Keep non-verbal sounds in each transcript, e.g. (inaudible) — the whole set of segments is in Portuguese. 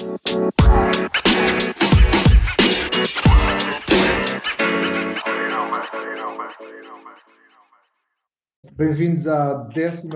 Bye. Bem-vindos à 11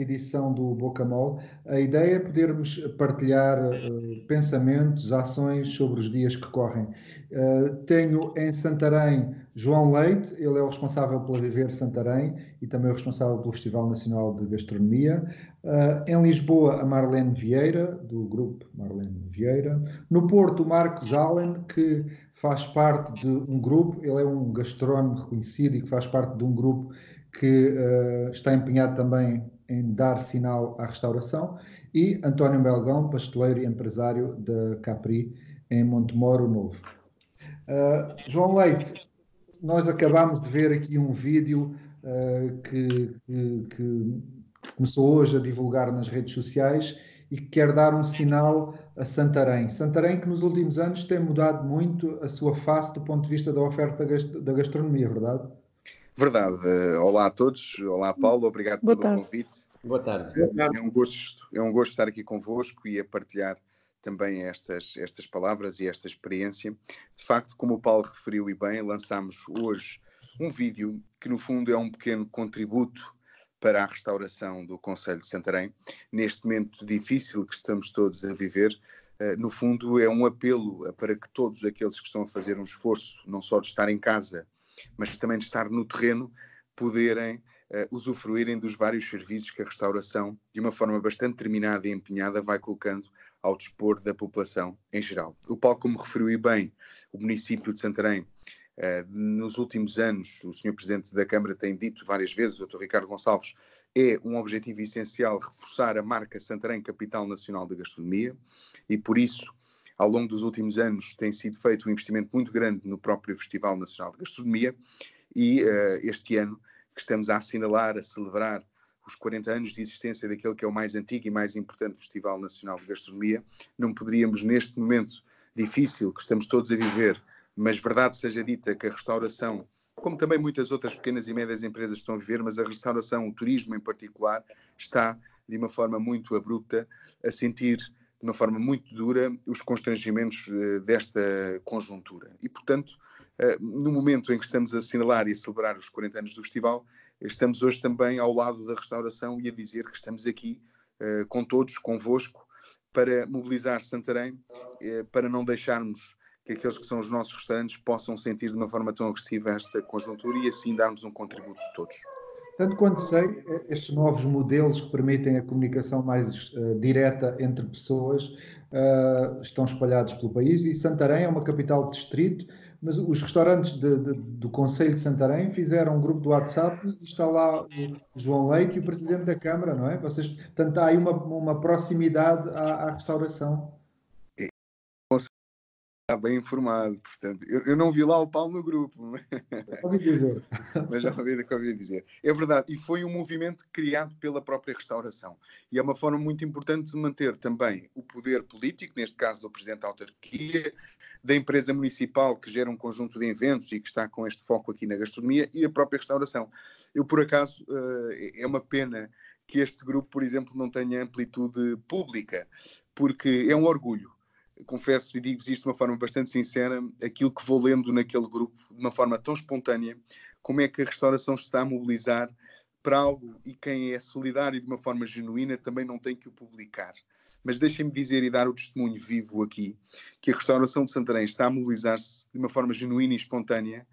edição do Bocamol. A ideia é podermos partilhar uh, pensamentos, ações sobre os dias que correm. Uh, tenho em Santarém João Leite, ele é o responsável pela Viver Santarém e também o responsável pelo Festival Nacional de Gastronomia. Uh, em Lisboa, a Marlene Vieira, do grupo Marlene Vieira. No Porto, o Marcos Allen, que faz parte de um grupo, ele é um gastrónomo reconhecido e que faz parte de um grupo que uh, está empenhado também em dar sinal à restauração, e António Belgão, pasteleiro e empresário da Capri, em Montemoro Novo. Uh, João Leite, nós acabámos de ver aqui um vídeo uh, que, que, que, começou hoje a divulgar nas redes sociais e que quer dar um sinal a Santarém. Santarém que nos últimos anos tem mudado muito a sua face do ponto de vista da oferta da gastronomia, verdade? Verdade. Uh, olá a todos. Olá, Paulo. Obrigado Boa pelo tarde. convite. Boa tarde. É um, gosto, é um gosto estar aqui convosco e a partilhar também estas, estas palavras e esta experiência. De facto, como o Paulo referiu e bem, lançámos hoje um vídeo que, no fundo, é um pequeno contributo para a restauração do Conselho de Santarém. Neste momento difícil que estamos todos a viver, uh, no fundo, é um apelo para que todos aqueles que estão a fazer um esforço, não só de estar em casa, mas também de estar no terreno, poderem uh, usufruírem dos vários serviços que a restauração, de uma forma bastante determinada e empenhada, vai colocando ao dispor da população em geral. O Paulo, como referiu bem, o município de Santarém, Uh, nos últimos anos, o Sr. Presidente da Câmara tem dito várias vezes, o Dr. Ricardo Gonçalves, é um objetivo essencial reforçar a marca Santarém Capital Nacional da Gastronomia e por isso ao longo dos últimos anos tem sido feito um investimento muito grande no próprio Festival Nacional de Gastronomia e uh, este ano que estamos a assinalar, a celebrar os 40 anos de existência daquele que é o mais antigo e mais importante Festival Nacional de Gastronomia, não poderíamos, neste momento difícil que estamos todos a viver, mas verdade seja dita que a restauração, como também muitas outras pequenas e médias empresas estão a viver, mas a restauração, o turismo em particular, está de uma forma muito abrupta a sentir de uma forma muito dura os constrangimentos uh, desta conjuntura. E, portanto, uh, no momento em que estamos a assinalar e a celebrar os 40 anos do festival, estamos hoje também ao lado da restauração e a dizer que estamos aqui uh, com todos, convosco, para mobilizar Santarém, para não deixarmos que aqueles que são os nossos restaurantes possam sentir de uma forma tão agressiva esta conjuntura e assim darmos um contributo de todos. Tanto quanto sei, estes novos modelos que permitem a comunicação mais uh, direta entre pessoas uh, estão espalhados pelo país e Santarém é uma capital de distrito, mas os restaurantes de, de, do Conselho de Santarém fizeram um grupo do WhatsApp e está lá o João Leite e o Presidente da Câmara, não é? Vocês, portanto, há aí uma, uma proximidade à, à restauração está bem informado. Portanto, eu, eu, não vi lá o Paulo no grupo. (laughs) Ouvi dizer. Mas já ouvi, ouvi dizer. É verdade. E foi um movimento criado pela própria restauração. E é uma forma muito importante de manter também o poder político, neste caso do Presidente da Autarquia, da empresa municipal que gera um conjunto de eventos e que está com este foco aqui na gastronomia e a própria restauração. Eu, por acaso, eh, é uma pena que este grupo, por exemplo, não tenha amplitude pública, porque é um orgulho confesso e digo-vos isto de uma forma bastante sincera, aquilo que vou lendo naquele grupo, de uma forma tão espontânea, como é que a restauração está a mobilizar para algo e quem é solidário de uma forma genuína também não tem que o publicar. Mas deixem-me dizer e dar o testemunho vivo aqui que a restauração de Santarém está a mobilizar-se de uma forma genuína e espontânea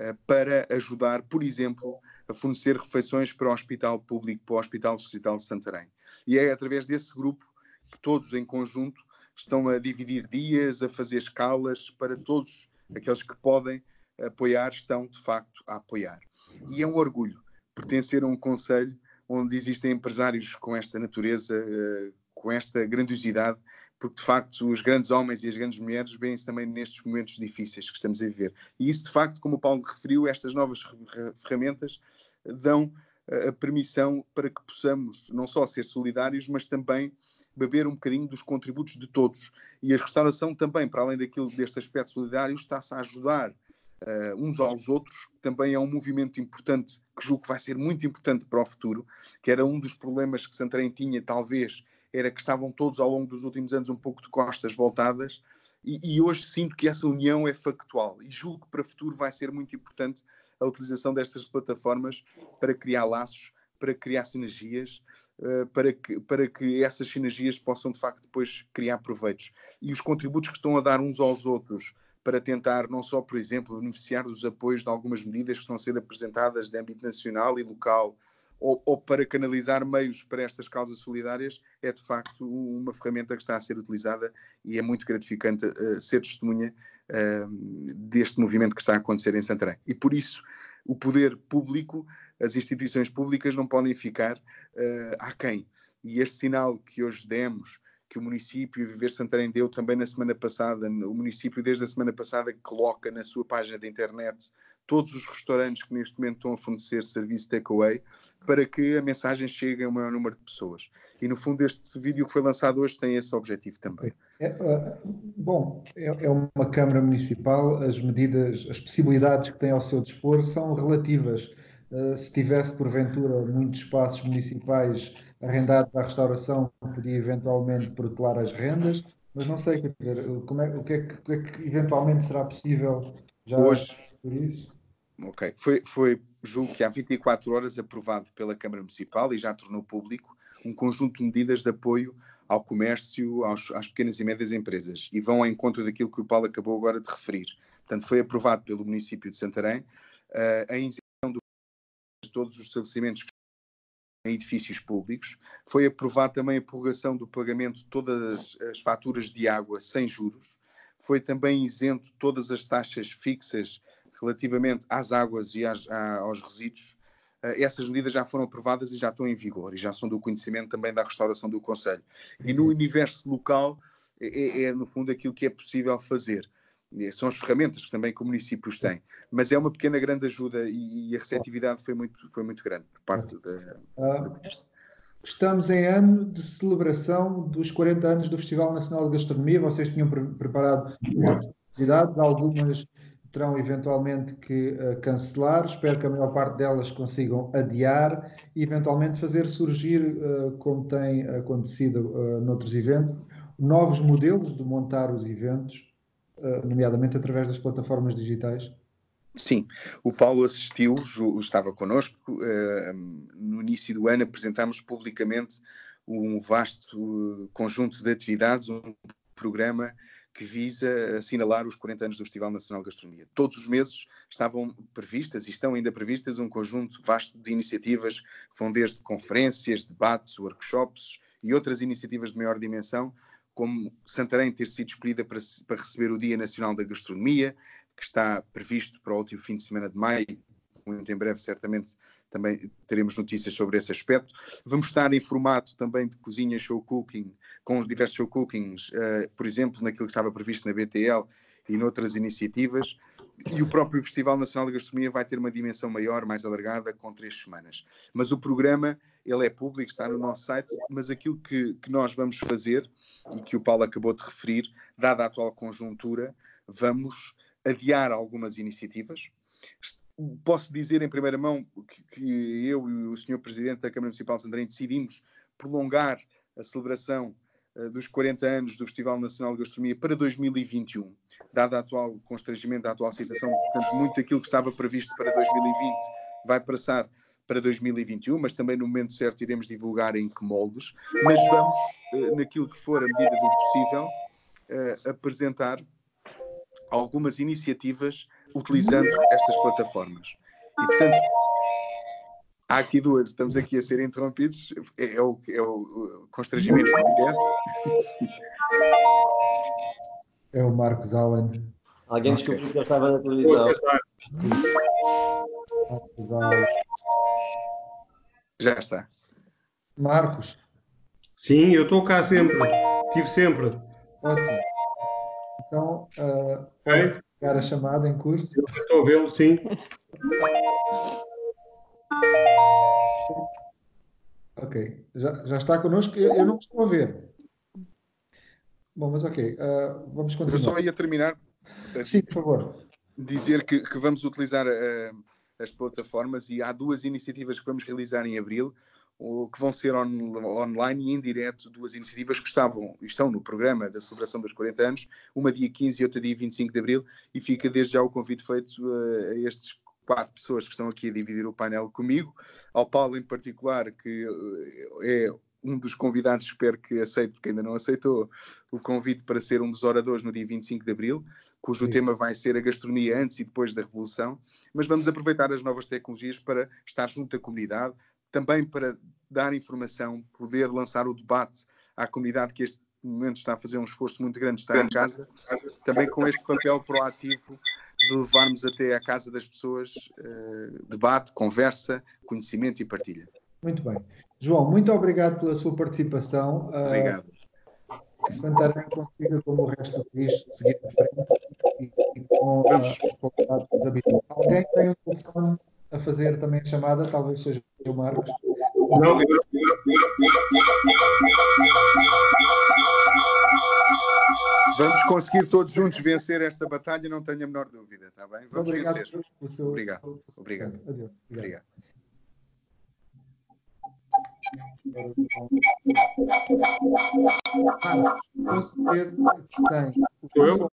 uh, para ajudar, por exemplo, a fornecer refeições para o Hospital Público, para o Hospital Distrital de Santarém. E é através desse grupo que todos em conjunto estão a dividir dias, a fazer escalas para todos aqueles que podem apoiar, estão de facto a apoiar. E é um orgulho pertencer a um conselho onde existem empresários com esta natureza, eh, com esta grandiosidade, porque de facto os grandes homens e as grandes mulheres veem-se também nestes momentos difíceis que estamos a viver. E isso de facto, como o Paulo referiu, estas novas ferramentas dão a permissão para que possamos não só ser solidários, mas também beber um bocadinho dos contributos de todos. E a restauração também, para além daquilo, deste aspecto solidário, está-se a ajudar uh, uns aos outros. Também é um movimento importante, que julgo que vai ser muito importante para o futuro, que era um dos problemas que Santarém tinha, talvez, era que estavam todos ao longo dos últimos anos um pouco de costas voltadas e, e hoje sinto que essa união é factual e julgo que para o futuro vai ser muito importante a utilização destas plataformas para criar laços, para criar sinergias, uh, para, que, para que essas sinergias possam de facto depois criar proveitos. E os contributos que estão a dar uns aos outros para tentar não só, por exemplo, beneficiar dos apoios de algumas medidas que estão a ser apresentadas de âmbito nacional e local, ou, ou, para canalizar meios para estas causas solidárias, é de facto uma ferramenta que está a ser utilizada e é muito gratificante uh, ser testemunha uh, deste movimento que está a acontecer em Santarém. E por isso, o poder público, as instituiões públicas não podem ficar uh, aquém. E este sinal que hoje demos que o município Viver Santarém deu também na semana passada. O município, desde a semana passada, coloca na sua página de internet todos os restaurantes que neste momento estão a fornecer serviço takeaway para que a mensagem chegue a um maior número de pessoas. E no fundo, este vídeo que foi lançado hoje tem esse objetivo também. É, uh, bom, é, é, uma Câmara Municipal, as medidas, as possibilidades que tem ao seu dispor são relativas. Uh, se tivesse, porventura, muitos espaços municipais arrendados à restauração podia eventualmente protelar as rendas, mas não sei, quer dizer, como é, o, que é que, o que é que eventualmente será possível já Hoje, por isso? Ok, foi, foi, julgo que há 24 horas aprovado pela Câmara Municipal e já tornou público um conjunto de medidas de apoio ao comércio, aos, às pequenas e médias empresas e vão ao encontro daquilo que o Paulo acabou agora de referir. Portanto, foi aprovado pelo município de Santarém uh, a isenção de todos os estabelecimentos que em edifícios públicos. Foi aprovada também a prorrogação do pagamento de todas as faturas de água sem juros. Foi também isento todas as taxas fixas relativamente às águas e às, aos resíduos. Uh, essas medidas já foram aprovadas e já estão em vigor e já são do conhecimento também da restauração do Conselho. E no universo local é, é, é no fundo aquilo que é possível fazer são as ferramentas que também que o municípios têm, mas é uma pequena grande ajuda e, a receptividade foi muito, foi muito grande por parte da, ah, Estamos em ano de celebração dos 40 anos do Festival Nacional de Gastronomia. Vocês tinham pre preparado atividades, algumas terão eventualmente que uh, cancelar. Espero que a maior parte delas consigam adiar e eventualmente fazer surgir, uh, como tem acontecido uh, noutros eventos, novos modelos de montar os eventos nomeadamente através das plataformas digitais? Sim, o Paulo assistiu, estava connosco. No início do ano apresentámos publicamente um vasto conjunto de atividades, um programa que visa assinalar os 40 anos do Festival Nacional de Gastronomia. Todos os meses estavam previstas e estão ainda previstas um conjunto vasto de iniciativas que vão desde conferências, debates, workshops e outras iniciativas de maior dimensão como Santarém ter sido escolhida para, para, receber o Dia Nacional da Gastronomia, que está previsto para o último fim de semana de maio. Muito em breve, certamente, também teremos notícias sobre esse aspecto. Vamos estar em formato também de cozinha show cooking, com os diversos show cookings, uh, por exemplo, naquilo que estava previsto na BTL e noutras iniciativas. E o próprio Festival Nacional de Gastronomia vai ter uma dimensão maior, mais alargada, com três semanas. Mas o programa, ele é público, está no nosso site, mas aquilo que, que nós vamos fazer, e que o Paulo acabou de referir, dada a atual conjuntura, vamos adiar algumas iniciativas. Posso dizer em primeira mão que, que eu e o Sr. Presidente da Câmara Municipal de Santarém decidimos prolongar a celebração uh, dos 40 anos do Festival Nacional de Gastronomia para 2021 dado o atual constrangimento, da atual situação, portanto, muito daquilo que estava previsto para 2020 vai passar para 2021, mas também no momento certo iremos divulgar em que moldes, mas vamos, eh, naquilo que for a medida do possível, eh, apresentar algumas iniciativas utilizando estas plataformas. E, portanto, há aqui duas, estamos aqui a ser interrompidos, é, é o, é o constrangimento direto. É o Marcos Allen. Alguém descobriu que eu estava na televisão. Marcos Allen. Já está. Marcos. Sim, eu estou cá sempre. Estive sempre. Ótimo. Então, uh, pegar a chamada em curso. Eu estou a vê-lo, sim. Ok. Já, já está connosco? Eu, eu não estou a ver. Bom, mas ok, uh, vamos continuar. Eu só ia terminar. Sim, por favor. Dizer que, que vamos utilizar uh, as plataformas e há duas iniciativas que vamos realizar em abril. Que vão ser on, online e em direto duas iniciativas que estavam estão no programa da celebração dos 40 anos, uma dia 15 e outra dia 25 de abril, e fica desde já o convite feito a, a estes quatro pessoas que estão aqui a dividir o painel comigo, ao Paulo em particular, que é um dos convidados, espero que aceite, porque ainda não aceitou, o convite para ser um dos oradores no dia 25 de Abril, cujo Sim. tema vai ser a gastronomia antes e depois da Revolução. Mas vamos aproveitar as novas tecnologias para estar junto à comunidade, também para dar informação, poder lançar o debate à comunidade que este momento está a fazer um esforço muito grande de estar em casa, também com este papel proativo de levarmos até à casa das pessoas uh, debate, conversa, conhecimento e partilha. Muito bem. João, muito obrigado pela sua participação. Ah, obrigado. Uh, Santarém consiga, como o resto do país, seguir à frente e, e com Vamos. a qualidade dos habitantes. Alguém tem um telefone a fazer também a chamada, talvez seja o Marcos. Não, Vamos conseguir todos juntos vencer esta batalha, não tenho a menor dúvida, está bem? Vamos Obrigado vencer. Seu, Obrigado. Obrigado. Obrigado. Obrigado. Ah, com certeza tem o deste,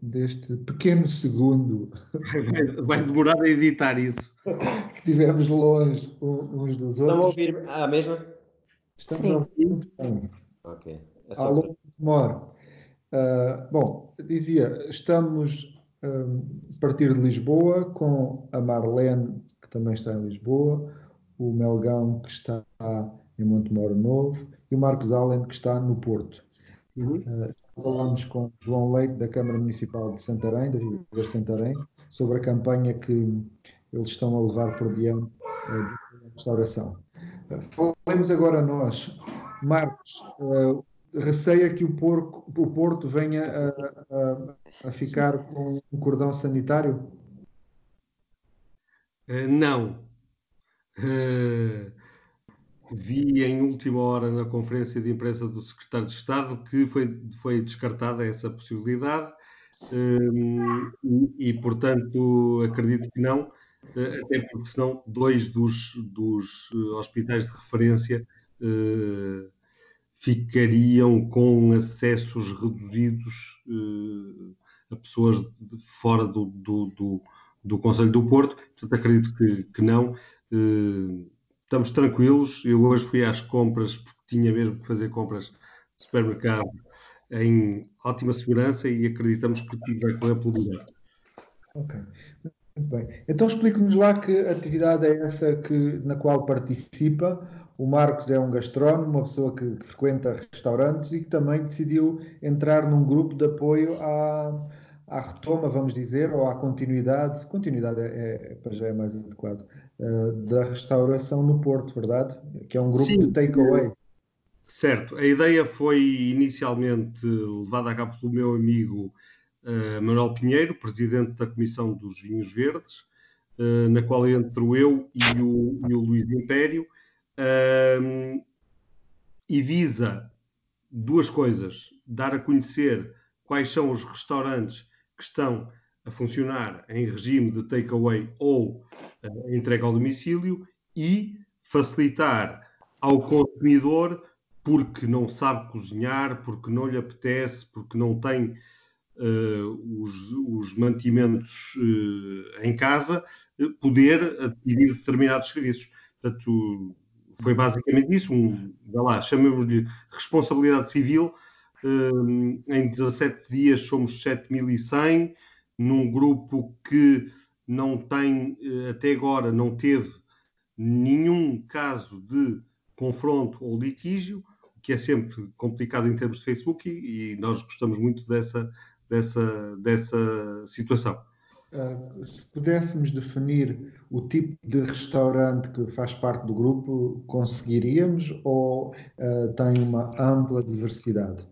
deste pequeno segundo. (laughs) Vai demorar a editar isso. que tivemos longe uns dos outros. Estão a ouvir a mesma? Estamos Sim. a ouvir muito bem. Ok. É só... Alô, demora. Uh, bom, dizia, estamos um, a partir de Lisboa com a Marlene, que também está em Lisboa, o Melgão, que está em Montemoro Novo, e o Marcos Allen, que está no Porto. Uhum. Uh, falamos com João Leite, da Câmara Municipal de Santarém, da Vila de Santarém, sobre a campanha que eles estão a levar por diante uh, de restauração. Falemos agora nós. Marcos, uh, receia que o, porco, o Porto venha a, a, a, ficar com um cordão sanitário? não. Uh, vi em última hora na conferência de imprensa do secretário de Estado que foi, foi descartada essa possibilidade um, e, e, portanto, acredito que não, uh, até porque senão dois dos, dos hospitais de referência uh, ficariam com acessos reduzidos uh, a pessoas de fora do, do, do, do Conselho do Porto, portanto acredito que, que não. Uh, estamos tranquilos. Eu hoje fui às compras porque tinha mesmo que fazer compras de supermercado em ótima segurança e acreditamos que tudo vai correr pelo melhor. Ok. Muito bem. Então explique-nos lá que atividade é essa que, na qual participa. O Marcos é um gastrónomo, uma pessoa que, que frequenta restaurantes e que também decidiu entrar num grupo de apoio à, à retoma, vamos dizer, ou à continuidade, continuidade é, é, para já é mais adequado, uh, da restauração no Porto, verdade? Que é um grupo Sim. de takeaway. Certo. A ideia foi inicialmente levada a cabo pelo meu amigo uh, Manuel Pinheiro, presidente da Comissão dos Vinhos Verdes, uh, na qual entro eu e o, e o Luís Império, uh, e visa duas coisas: dar a conhecer quais são os restaurantes que estão a funcionar em regime de takeaway ou uh, entrega ao domicílio e facilitar ao consumidor porque não sabe cozinhar, porque não lhe apetece, porque não tem uh, os, os, mantimentos uh, em casa, poder adquirir determinados serviços. Portanto, foi basicamente isso, um, lá, chamemos-lhe responsabilidade civil, em 17 dias somos 7.100, num grupo que não tem, eh, até agora, não teve nenhum caso de confronto ou litígio, que é sempre complicado em termos de Facebook e, e nós gostamos muito dessa, dessa, dessa situação. Uh, se pudéssemos definir o tipo de restaurante que faz parte do grupo, conseguiríamos ou uh, tem uma ampla diversidade?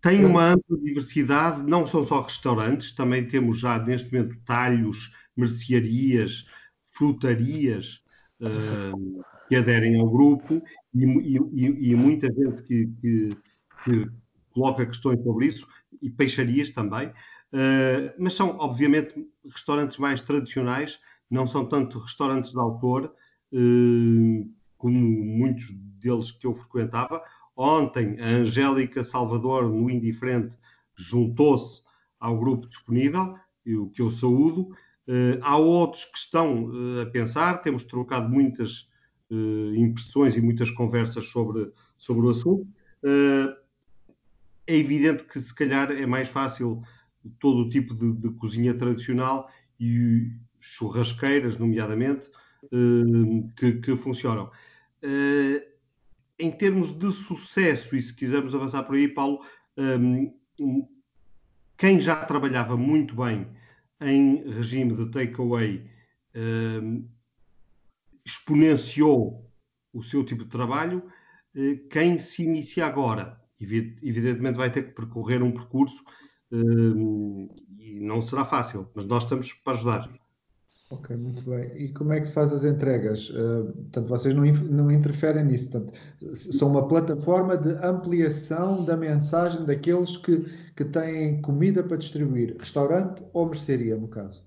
Tem uma ampla diversidade, não são só restaurantes, também temos já neste momento talhos, mercearias, frutarias uh, que aderem ao grupo e, e, e muita gente que, que, que, coloca questões sobre isso e peixarias também. Uh, mas são, obviamente, restaurantes mais tradicionais, não são tanto restaurantes de autor, uh, como muitos deles que eu frequentava. Ontem, a Angélica Salvador, no Indiferente, juntou-se ao grupo disponível, o que eu saúdo. Uh, há outros que estão uh, a pensar, temos trocado muitas uh, impressões e muitas conversas sobre, sobre o assunto. é evidente que, se calhar, é mais fácil todo o tipo de, de cozinha tradicional e churrasqueiras, nomeadamente, que, que, funcionam. Em termos de sucesso, e se quisermos avançar por aí, Paulo, quem já trabalhava muito bem em regime de takeaway eh, exponenciou o seu tipo de trabalho. Eh, quem se inicia agora, evidentemente, vai ter que percorrer um percurso eh, e não será fácil, mas nós estamos para ajudar. Ok, muito bem. E como é que se faz as entregas? Uh, portanto, vocês não, não interferem nisso. Portanto, são uma plataforma de ampliação da mensagem daqueles que, que têm comida para distribuir, restaurante ou mercearia, no caso.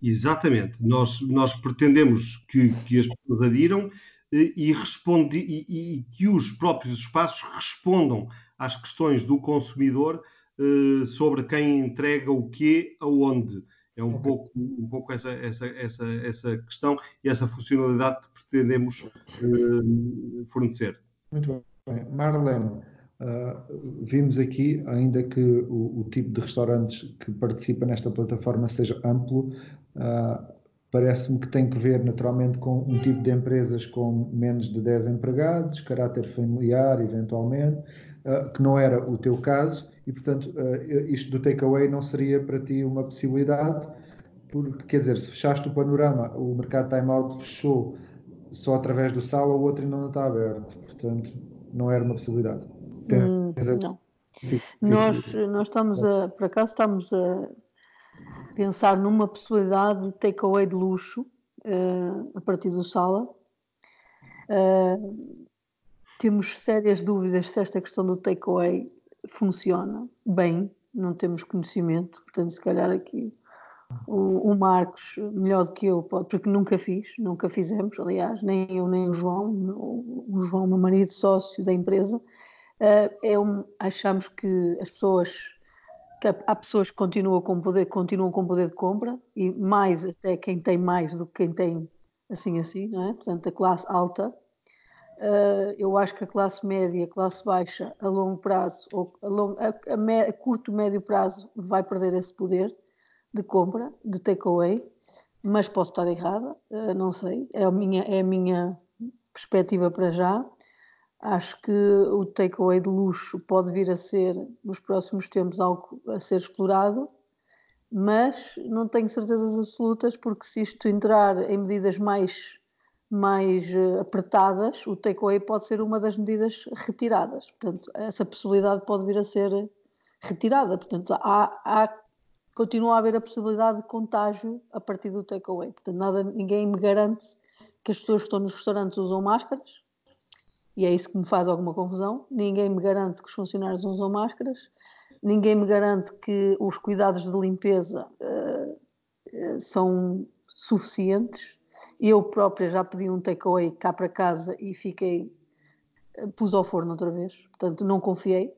Exatamente. Nós, nós pretendemos que, que as pessoas adiram eh, e, responde, e, e, que os próprios espaços respondam às questões do consumidor uh, sobre quem entrega o quê, aonde é um, okay. pouco, um pouco essa, essa, essa, essa questão e essa funcionalidade que pretendemos uh, fornecer. Muito bem. Marlene, uh, vimos aqui, ainda que o, o, tipo de restaurantes que participa nesta plataforma seja amplo, uh, parece-me que tem que ver naturalmente com um tipo de empresas com menos de 10 empregados, caráter familiar, eventualmente, que não era o teu caso, e portanto uh, isto do takeaway não seria para ti uma possibilidade, porque quer dizer, se fechaste o panorama, o mercado time-out fechou só através do sala, o outro ainda não está aberto, portanto não era uma possibilidade. Hum, não. Nós, nós estamos a, por acaso estamos a pensar numa possibilidade de takeaway de luxo uh, a partir do sala. Uh, temos sérias dúvidas se esta questão do takeaway funciona bem, não temos conhecimento, portanto, se calhar aqui o, o, Marcos, melhor do que eu, porque nunca fiz, nunca fizemos, aliás, nem eu nem o João, o, João, meu marido, sócio da empresa, uh, é um, achamos que as pessoas, que há pessoas que continuam com poder, continuam com poder de compra, e mais até quem tem mais do que quem tem assim assim, não é? Portanto, a classe alta eu acho que a classe média, a classe baixa, a longo prazo, ou a, a, a, a curto, médio prazo, vai perder esse poder de compra, de takeaway, mas posso estar errada, uh, não sei, é a, minha, é a minha perspectiva para já. Acho que o takeaway de luxo pode vir a ser, nos próximos tempos, algo a ser explorado, mas não tenho certezas absolutas, porque se isto entrar em medidas mais mais eh, apertadas, o takeaway pode ser uma das medidas retiradas. Portanto, essa possibilidade pode vir a ser retirada. Portanto, há, há, continua a haver a possibilidade de contágio a partir do takeaway. Portanto, nada, ninguém me garante que as pessoas que estão nos restaurantes usam máscaras, e é isso que me faz alguma confusão. Ninguém me garante que os funcionários usam máscaras, ninguém me garante que os cuidados de limpeza uh, são suficientes eu própria já pedi um takeaway cá para casa e fiquei. Eh, pus ao forno outra vez. Portanto, não confiei.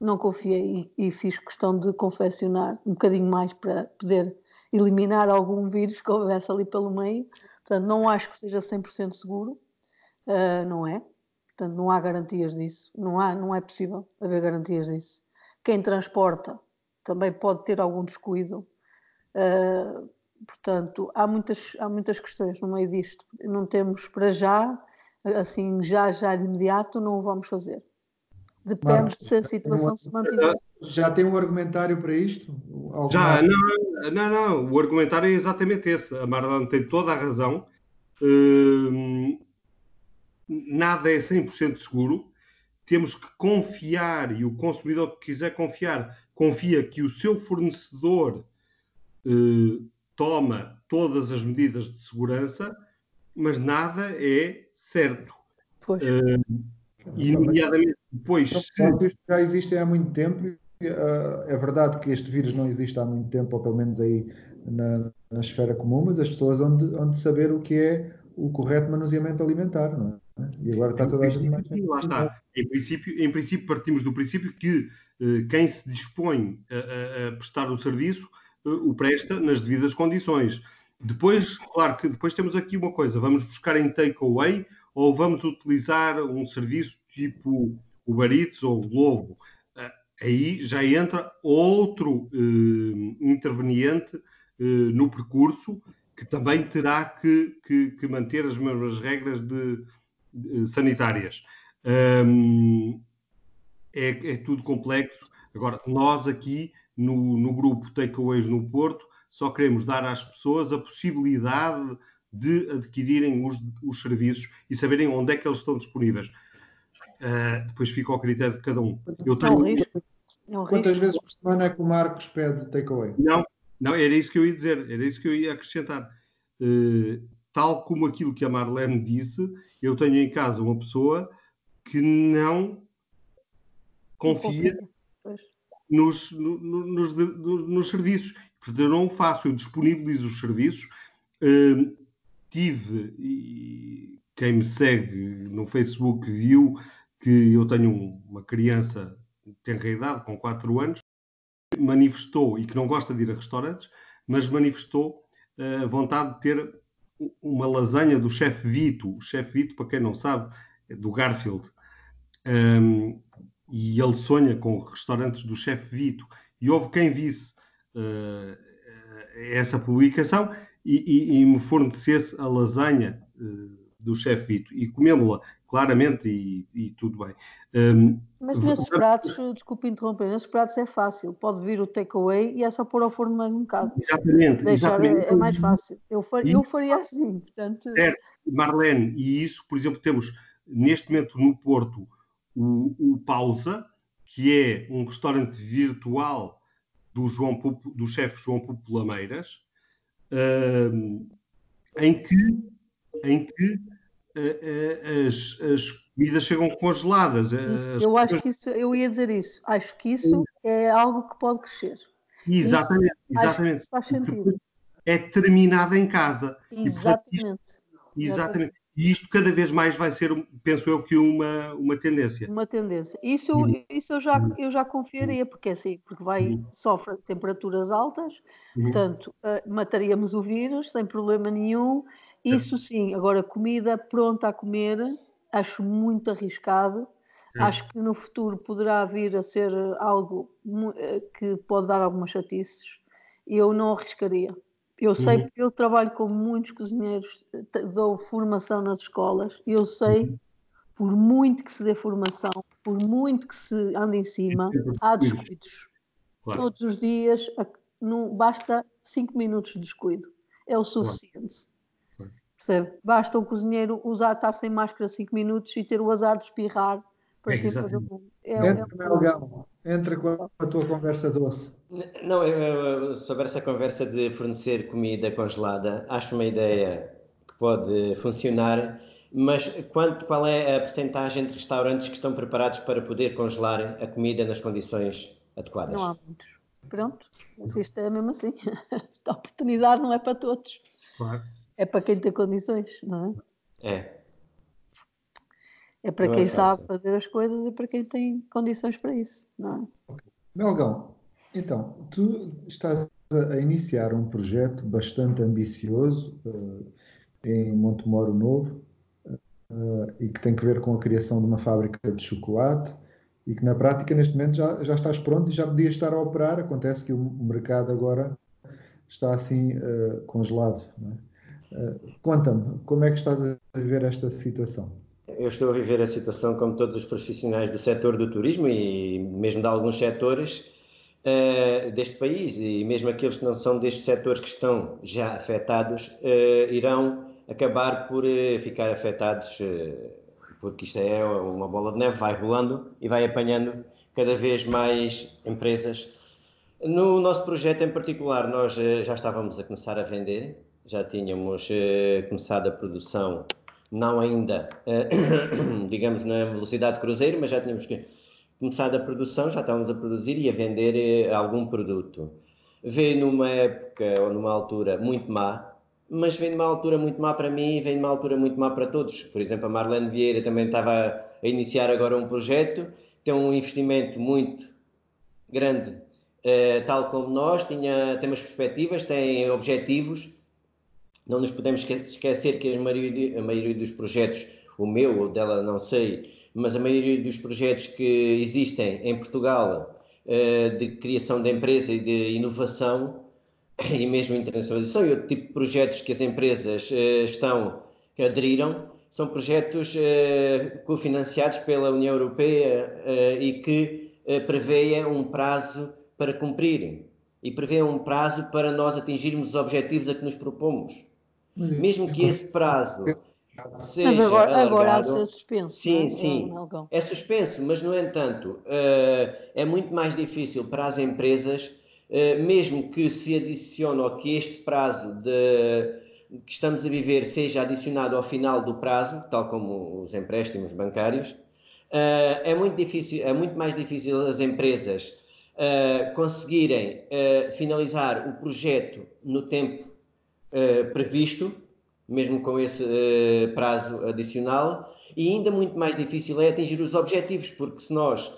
Não confiei e, e fiz questão de confeccionar um bocadinho mais para poder eliminar algum vírus que houvesse ali pelo meio. Portanto, não acho que seja 100% seguro. Uh, não é. Portanto, não há garantias disso. Não, há, não é possível haver garantias disso. Quem transporta também pode ter algum descuido. Uh, Portanto, há muitas, há muitas questões no meio disto. Não temos para já, assim, já, já de imediato, não o vamos fazer. Depende Marcos, se a situação um, se mantiver. Já tem um argumentário para isto? Algum já, não, não, não, o argumentário é exatamente esse. A Marlene tem toda a razão. Hum, nada é 100% seguro. Temos que confiar, e o consumidor que quiser confiar, confia que o seu fornecedor uh, toma todas as medidas de segurança, mas nada é certo. Pois. Uh, e, nomeadamente, depois. Então, se... já existem há muito tempo. Uh, é verdade que este vírus não existe há muito tempo, ou pelo menos aí na, na esfera comum, mas as pessoas vão de, vão de saber o que é o correto manuseamento alimentar, não é? E agora está toda a gente mais. Lá está. Em princípio, em princípio, partimos do princípio que uh, quem se dispõe a, a, prestar o serviço o presta nas devidas condições. Depois, claro que depois temos aqui uma coisa: vamos buscar em takeaway ou vamos utilizar um serviço tipo Uber Eats ou Globo. Uh, aí já entra outro interveniente no percurso que também terá que, que, que manter as mesmas regras de, de sanitárias. Um, é, é, tudo complexo. Agora, nós aqui no, no grupo Takeaways no Porto só queremos dar às pessoas a possibilidade de adquirirem os, os serviços e saberem onde é que eles estão disponíveis. Uh, depois fica ao critério de cada um. Eu tenho... É um Quantas vezes por semana é que o Marcos pede takeaway? Não, não, era isso que eu ia dizer, era isso que eu ia acrescentar. Uh, tal como aquilo que a Marlene disse, eu tenho em casa uma pessoa que não confia nos, no, nos, nos, nos, serviços. Portanto, eu não faço, eu disponibilizo os serviços. Uh, tive, e quem me segue no Facebook viu que eu tenho uma criança tenra idade, com 4 anos, manifestou, e que não gosta de ir a restaurantes, mas manifestou a uh, vontade de ter uma lasanha do chefe Vito. O chefe Vito, para quem não sabe, é do Garfield. Um, e ele sonha com restaurantes do chefe Vito. E houve quem visse uh, essa publicação e, e, e, me fornecesse a lasanha uh, do chefe Vito. E comemos-la claramente e, e, tudo bem. Um, Mas nesses pratos, desculpe interromper, nesses pratos é fácil. Pode vir o takeaway e é só pôr ao forno mais um bocado. Exatamente. Deixar exatamente. É, é, mais fácil. Eu, far, eu faria assim. Portanto... Certo. Marlene, e isso, por exemplo, temos neste momento no Porto o, o Pausa, que é um restaurante virtual do, João Pupo, do chefe João Pupo Lameiras, em que, em que as, as comidas chegam congeladas. Isso, eu acho que isso, eu ia dizer isso. Acho que isso é algo que pode crescer. Exatamente, isso, exatamente. faz sentido. É terminada em casa. Exatamente. E, exatamente. E isto cada vez mais vai ser, penso eu, que uma, uma tendência. Uma tendência. Isso, uhum. isso eu, já, eu já confiaria, porque é assim, porque vai, uhum. sofre temperaturas altas, uhum. portanto, uh, mataríamos o vírus sem problema nenhum isso sim, agora comida pronta a comer, acho muito arriscado. Acho que no futuro poderá vir a ser algo eh, que pode dar algumas chatices. Eu não arriscaria. Eu sei, uhum. eu trabalho com muitos cozinheiros, dou formação nas escolas, e eu sei, uhum. por muito que se dê formação, por muito que se ande em cima, há descuidos. Claro. Todos os dias, não, basta 5 minutos de descuido. É o suficiente. Percebe? Basta um cozinheiro usar, estar sem máscara 5 minutos e ter o azar de espirrar para é, cima do mundo. É, entra, é Melgão, entra com a tua conversa doce. Não, eu, sobre essa conversa de fornecer comida congelada, acho uma ideia que pode funcionar, mas quanto, qual é a percentagem de restaurantes que estão preparados para poder congelar a comida nas condições adequadas? Não há muitos. Pronto, mas isto é mesmo assim. (laughs) Esta oportunidade não é para todos. Claro. É para quem tem condições, não é? É. É para não quem é sabe fazer as coisas e para quem tem condições para isso, não é? Melgão, então, tu estás a iniciar um projeto bastante ambicioso uh, em Montemoro Novo uh, e que tem que ver com a criação de uma fábrica de chocolate e que na prática neste momento já, já estás pronto e já podias estar a operar. Acontece que o mercado agora está assim uh, congelado. É? Conta-me, como é que estás a viver esta situação? Eu estou a viver a situação como todos os profissionais do setor do turismo e mesmo de alguns setores uh, deste país e mesmo aqueles que não são destes setores que estão já afetados uh, irão acabar por uh, ficar afetados porque isto é uma bola de neve, vai rolando e vai apanhando cada vez mais empresas. No nosso projeto em particular, nós já estávamos a começar a vender já tínhamos começado a produção, não ainda, eh, (clears throat) digamos, na velocidade cruzeiro, mas já tínhamos começado a produção, já estávamos a produzir e a vender eh, algum produto. Veio numa época ou numa altura muito má, mas vem de uma altura muito má para mim e vem de uma altura muito má para todos. Por exemplo, a Marlene Vieira também estava a iniciar agora um projeto, tem um investimento muito grande, uh, tal como nós, tinha, tem umas perspectivas, tem objetivos. Não nos podemos esquecer que a maioria, a maioria dos projetos, o meu ou dela não sei, mas a maioria dos projetos que existem em Portugal uh, de criação de empresa e de inovação (coughs) e mesmo internacionalização e outro tipo de projetos que as empresas uh, estão, que aderiram, são projetos uh, cofinanciados pela União Europeia e que prevêem um prazo para cumprirem e prevêem um prazo para nós atingirmos os objetivos a que nos propomos. Mesmo que esse prazo seja mas agora, agora há de ser suspenso. Sim, é? sim. É suspenso, mas no entanto é muito mais difícil para as empresas eh, mesmo que se adicione ou que este prazo de, que estamos a viver seja adicionado ao final do prazo, tal como os empréstimos bancários, eh, é muito difícil, é muito mais difícil as empresas eh, conseguirem finalizar o projeto no tempo previsto, mesmo com esse prazo adicional, e ainda muito mais difícil é atingir os objetivos, porque se nós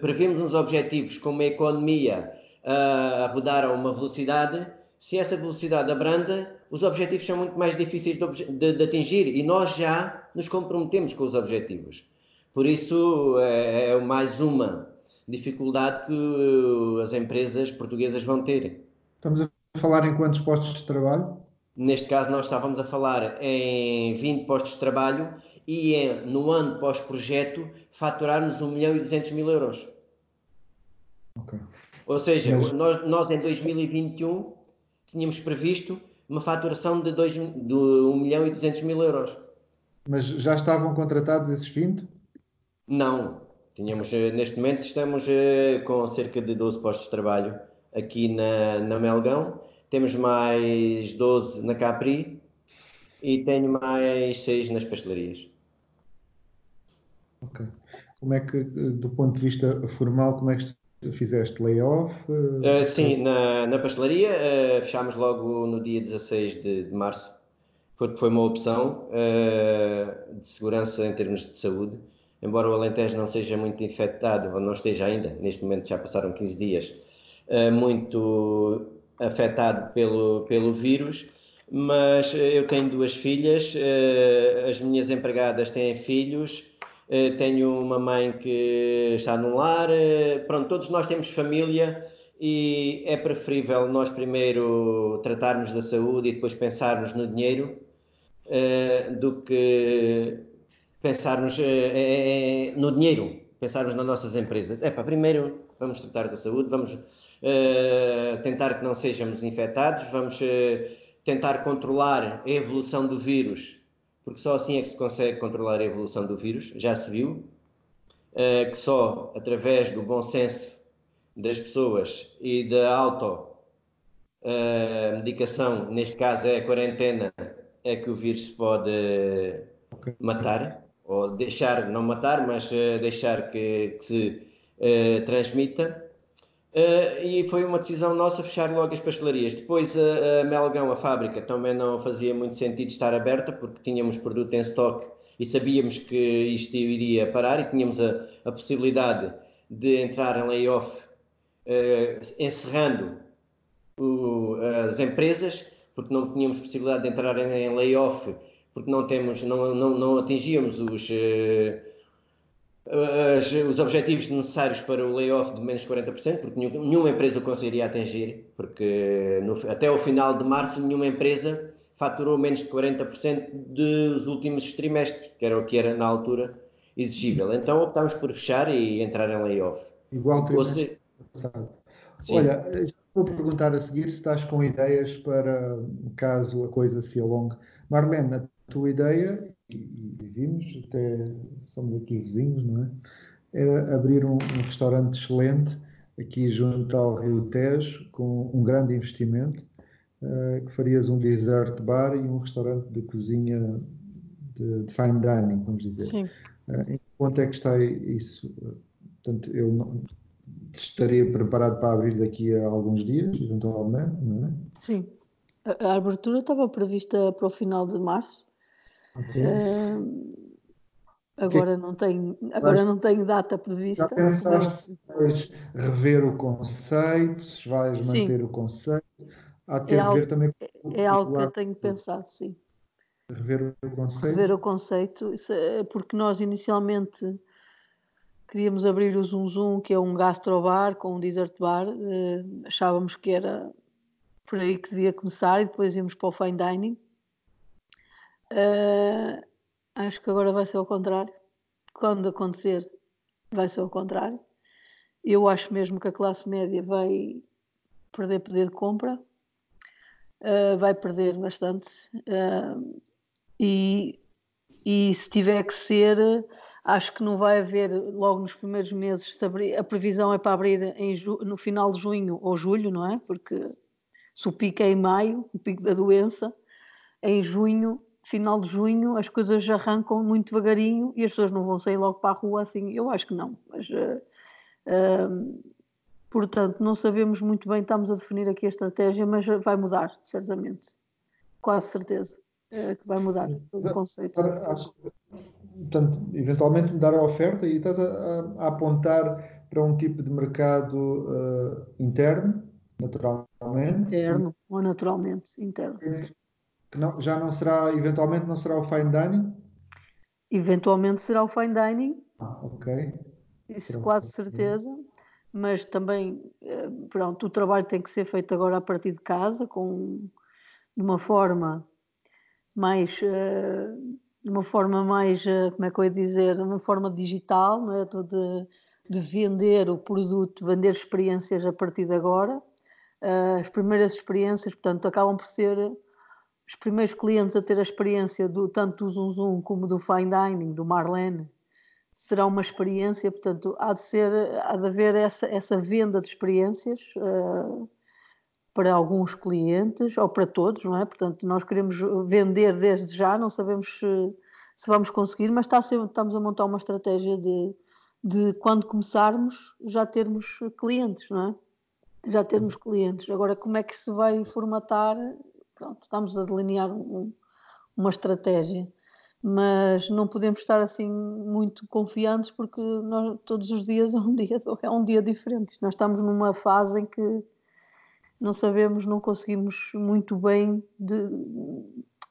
prevemos uns objetivos como a economia a rodar a uma velocidade, se essa velocidade abranda, os objetivos são muito mais difíceis de, de, de atingir e nós já nos comprometemos com os objetivos. Por isso, é, é mais uma dificuldade que as empresas portuguesas vão ter. Estamos a falar em quantos postos de trabalho? Neste caso, nós estávamos a falar em 20 postos de trabalho e em, no ano pós-projeto faturarmos 1 milhão e 200 mil euros. Ok. Ou seja, Mas... nós, nós em 2021 tínhamos previsto uma faturação de, 2, de 1 milhão e 200 mil euros. Mas já estavam contratados esses 20? Não. Tínhamos, eh, neste momento estamos eh, com cerca de 12 postos de trabalho aqui na, na Melgão. Temos mais 12 na Capri e tenho mais 6 nas pastelarias. Ok. Como é que, do ponto de vista formal, como é que Fizeste layoff? Uh, sim, na, na pastelaria uh, fechámos logo no dia 16 de, de março, porque foi uma opção uh, de segurança em termos de saúde. Embora o Alentejo não seja muito infectado, ou não esteja ainda, neste momento já passaram 15 dias, muito afetado pelo, pelo vírus, mas eu tenho duas filhas, as minhas empregadas têm filhos, eh, tenho uma mãe que está num lar, eh, pronto, todos nós temos família e é preferível nós primeiro tratarmos da saúde e depois pensarmos no dinheiro eh, do que pensarmos no dinheiro, pensarmos nas nossas empresas. É para primeiro vamos tratar da saúde, vamos tentar que não sejamos infectados, vamos tentar controlar a evolução do vírus porque só assim é que se consegue controlar a evolução do vírus. Já se viu uh, que só através do bom senso das pessoas e da auto medicação, neste caso é a quarentena, é que o vírus pode okay. matar, ou deixar, não matar, mas deixar que, que se transmita. Uh, e foi uma decisão nossa fechar logo as pastelarias. Depois a, a, Melgão, a fábrica, também não fazia muito sentido estar aberta porque tínhamos produto em stock e sabíamos que isto iria parar e tínhamos a, a possibilidade de entrar em layoff uh, encerrando o, as empresas porque não tínhamos possibilidade de entrar em, em layoff porque não temos não, não, não atingíamos os uh, as, os objetivos necessários para o layoff de menos 40%, porque nenhuma empresa o conseguiria atingir, porque no, até o final de março nenhuma empresa faturou menos de 40% dos últimos trimestres, que era o que era na altura exigível. Então optámos por fechar e entrar em layoff. Igual trimestre se... Olha, vou perguntar a seguir se estás com ideias para caso a coisa se alongue. Marlene, a tua ideia e, vimos, até somos aqui vizinhos, não é? Era abrir um, um restaurante excelente aqui junto ao Rio Tejo, com um grande investimento, uh, que farias um dessert bar e um restaurante de cozinha de, de fine dining, vamos dizer. Sim. Uh, em quanto é que está isso? Portanto, eu não, estaria preparado para abrir daqui a alguns dias, eventualmente, não é? Sim. A, a abertura estava prevista para o final de março. Uh, agora que... não tenho, agora não tenho data prevista. Já pensaste se vais rever o conceito, se vais sim. manter o conceito? Há ter é algo, ver também. É algo que eu tenho pensado, sim. Rever o conceito? Rever o conceito, é porque nós inicialmente queríamos abrir o Zoom Zoom, que é um gastrobar com um desert bar. Uh, achávamos que era por aí que devia começar e depois íamos para o fine dining. Uh, acho que agora vai ser ao contrário. Quando acontecer, vai ser ao contrário. Eu acho mesmo que a classe média vai perder poder de compra, uh, vai perder bastante. Uh, e, e se tiver que ser, acho que não vai haver logo nos primeiros meses. a previsão é para abrir no final de junho ou julho, não é? Porque se o pico é em maio, o pico da doença, em junho, final de junho, as coisas arrancam muito devagarinho e as pessoas não vão sair logo para a rua assim. Eu acho que não. Mas, uh, uh, portanto, não sabemos muito bem, estamos a definir aqui a estratégia, mas vai mudar, certamente. Quase certeza uh, que vai mudar o conceito. Acho, portanto, eventualmente mudar a oferta e estás a, a apontar para um tipo de mercado interno naturalmente. Interno, ou naturalmente, interno. Que não, já não será, eventualmente não será o fine dining? Eventualmente será o fine dining. Ah, ok. Isso pronto. quase certeza. Mas também, eh, pronto, o trabalho tem que ser feito agora a partir de casa, com de uma forma mais, eh, de uma forma mais, eh, como é que eu ia dizer, uma forma digital, não é? De, de vender o produto, vender experiências a partir de agora as primeiras experiências, portanto, acabam por ser os primeiros clientes a ter a experiência do, tanto do Zoom Zoom como do Fine Dining, do Marlene, será uma experiência, portanto, há de, ser, há de haver essa, essa venda de experiências uh, para alguns clientes, ou para todos, não é? Portanto, nós queremos vender desde já, não sabemos se, se vamos conseguir, mas está ser, estamos a montar uma estratégia de, de quando começarmos já termos clientes, não é? já termos clientes. Agora, como é que se vai formatar? Pronto, estamos a delinear um, uma estratégia, mas não podemos estar assim muito confiantes porque nós, todos os dias (laughs) é um dia, é um dia diferente. Nós estamos numa fase em que não sabemos, não conseguimos muito bem de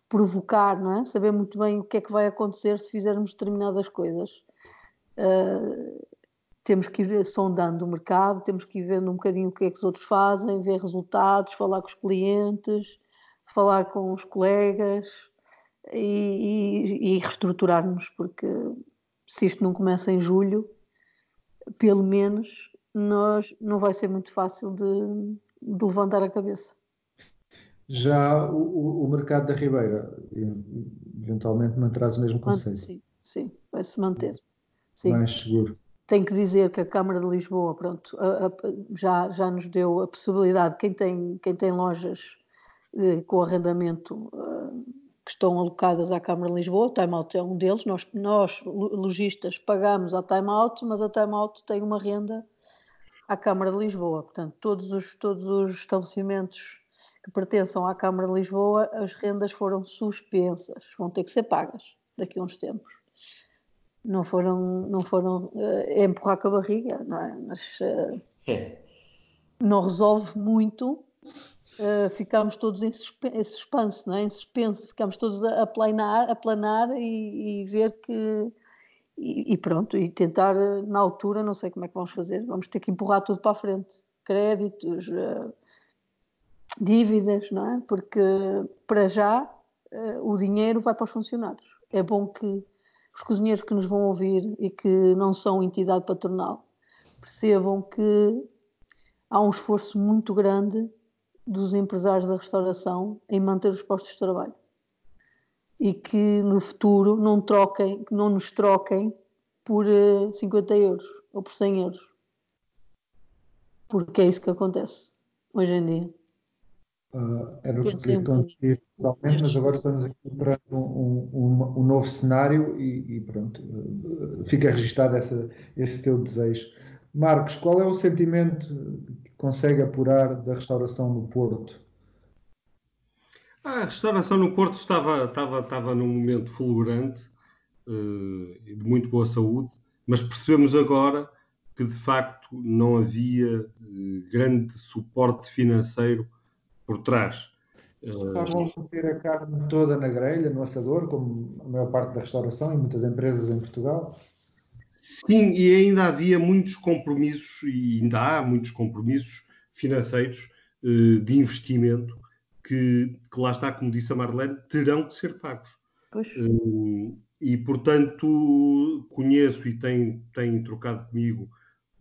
provocar, não é? Saber muito bem o que é que vai acontecer se fizermos determinadas coisas. Uh, temos que ir sondando o mercado, temos que ir vendo um bocadinho o que é que os outros fazem, ver resultados, falar com os clientes, falar com os colegas e, e, e reestruturarmos, porque se isto não começa em julho, pelo menos nós não vai ser muito fácil de, de levantar a cabeça. Já o, o, mercado da Ribeira, eventualmente manterá o mesmo conceito? Sim, sim, vai se manter. Sim. Mais seguro. Tenho que dizer que a Câmara de Lisboa, pronto, a, a, já, já nos deu a possibilidade, quem tem, quem tem lojas eh, com arrendamento eh, que estão alocadas à Câmara de Lisboa, o Time Out é um deles, nós, nós lojistas pagamos a Time Out, mas a Time Out tem uma renda à Câmara de Lisboa, portanto todos os, todos os estabelecimentos que pertençam à Câmara de Lisboa, as rendas foram suspensas, vão ter que ser pagas daqui a uns tempos não foram, não foram uh, empurrar com a barriga, não é? Mas é. não resolve muito. Uh, ficamos todos em, suspense, em suspense, não é? Em suspense, ficamos todos a, a planar, a planar e, e ver que e, e, pronto, e tentar na altura, não sei como é que vamos fazer, vamos ter que empurrar tudo para a frente, créditos, dívidas, não é? Porque para já o dinheiro vai para os funcionários. É bom que os cozinheiros que nos vão ouvir e que não são entidade patronal percebam que há um esforço muito grande dos empresários da restauração em manter os postos de trabalho e que no futuro não troquem, não nos troquem por 50 eh, euros ou por 100 euros. Porque é isso que acontece hoje em dia. Uh, era o que queria acontecer totalmente, mas agora estamos aqui para um, um, um novo cenário e, e pronto, uh, fica registado essa, esse teu desejo. Marcos, qual é o sentimento que consegue apurar da restauração no Porto? A restauração no Porto estava, estava, estava num momento fulgurante, uh, de muito boa saúde, mas percebemos agora que de facto não havia uh, grande suporte financeiro por trás. Estavam a meter a carne toda na grelha, no assador, como a maior parte da restauração e muitas empresas em Portugal? Sim, e ainda havia muitos compromissos, e ainda há muitos compromissos financeiros eh, de investimento que, que, lá está, como disse a Marlene, terão que ser pagos. Pois. Eh, e, portanto, conheço e tenho, tenho trocado comigo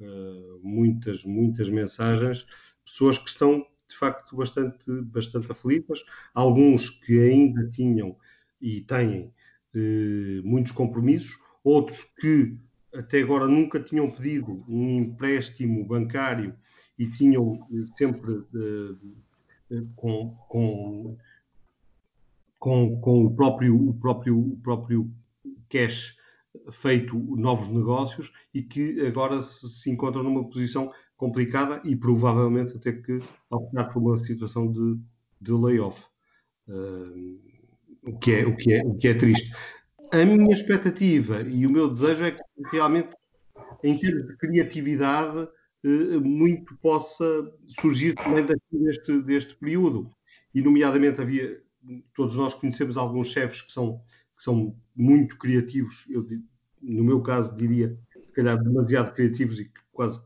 uh, muitas, muitas mensagens, pessoas que estão de facto bastante, bastante aflitas, alguns que ainda tinham e têm eh, muitos compromissos, outros que até agora nunca tinham pedido um empréstimo bancário e tinham eh, sempre eh, com, com, com, com, o, próprio, o, próprio, o próprio cash feito novos negócios e que agora se, se encontram numa posição complicada e provavelmente até que optar por uma situação de, de layoff. Uh, o, que é, o, que é, o que é triste. A minha expectativa e o meu desejo é que realmente, em termos de criatividade, uh, muito possa surgir também deste, deste período. E, nomeadamente, havia, todos nós conhecemos alguns chefes que são, que são muito criativos, eu, no meu caso, diria, se calhar, demasiado criativos e que quase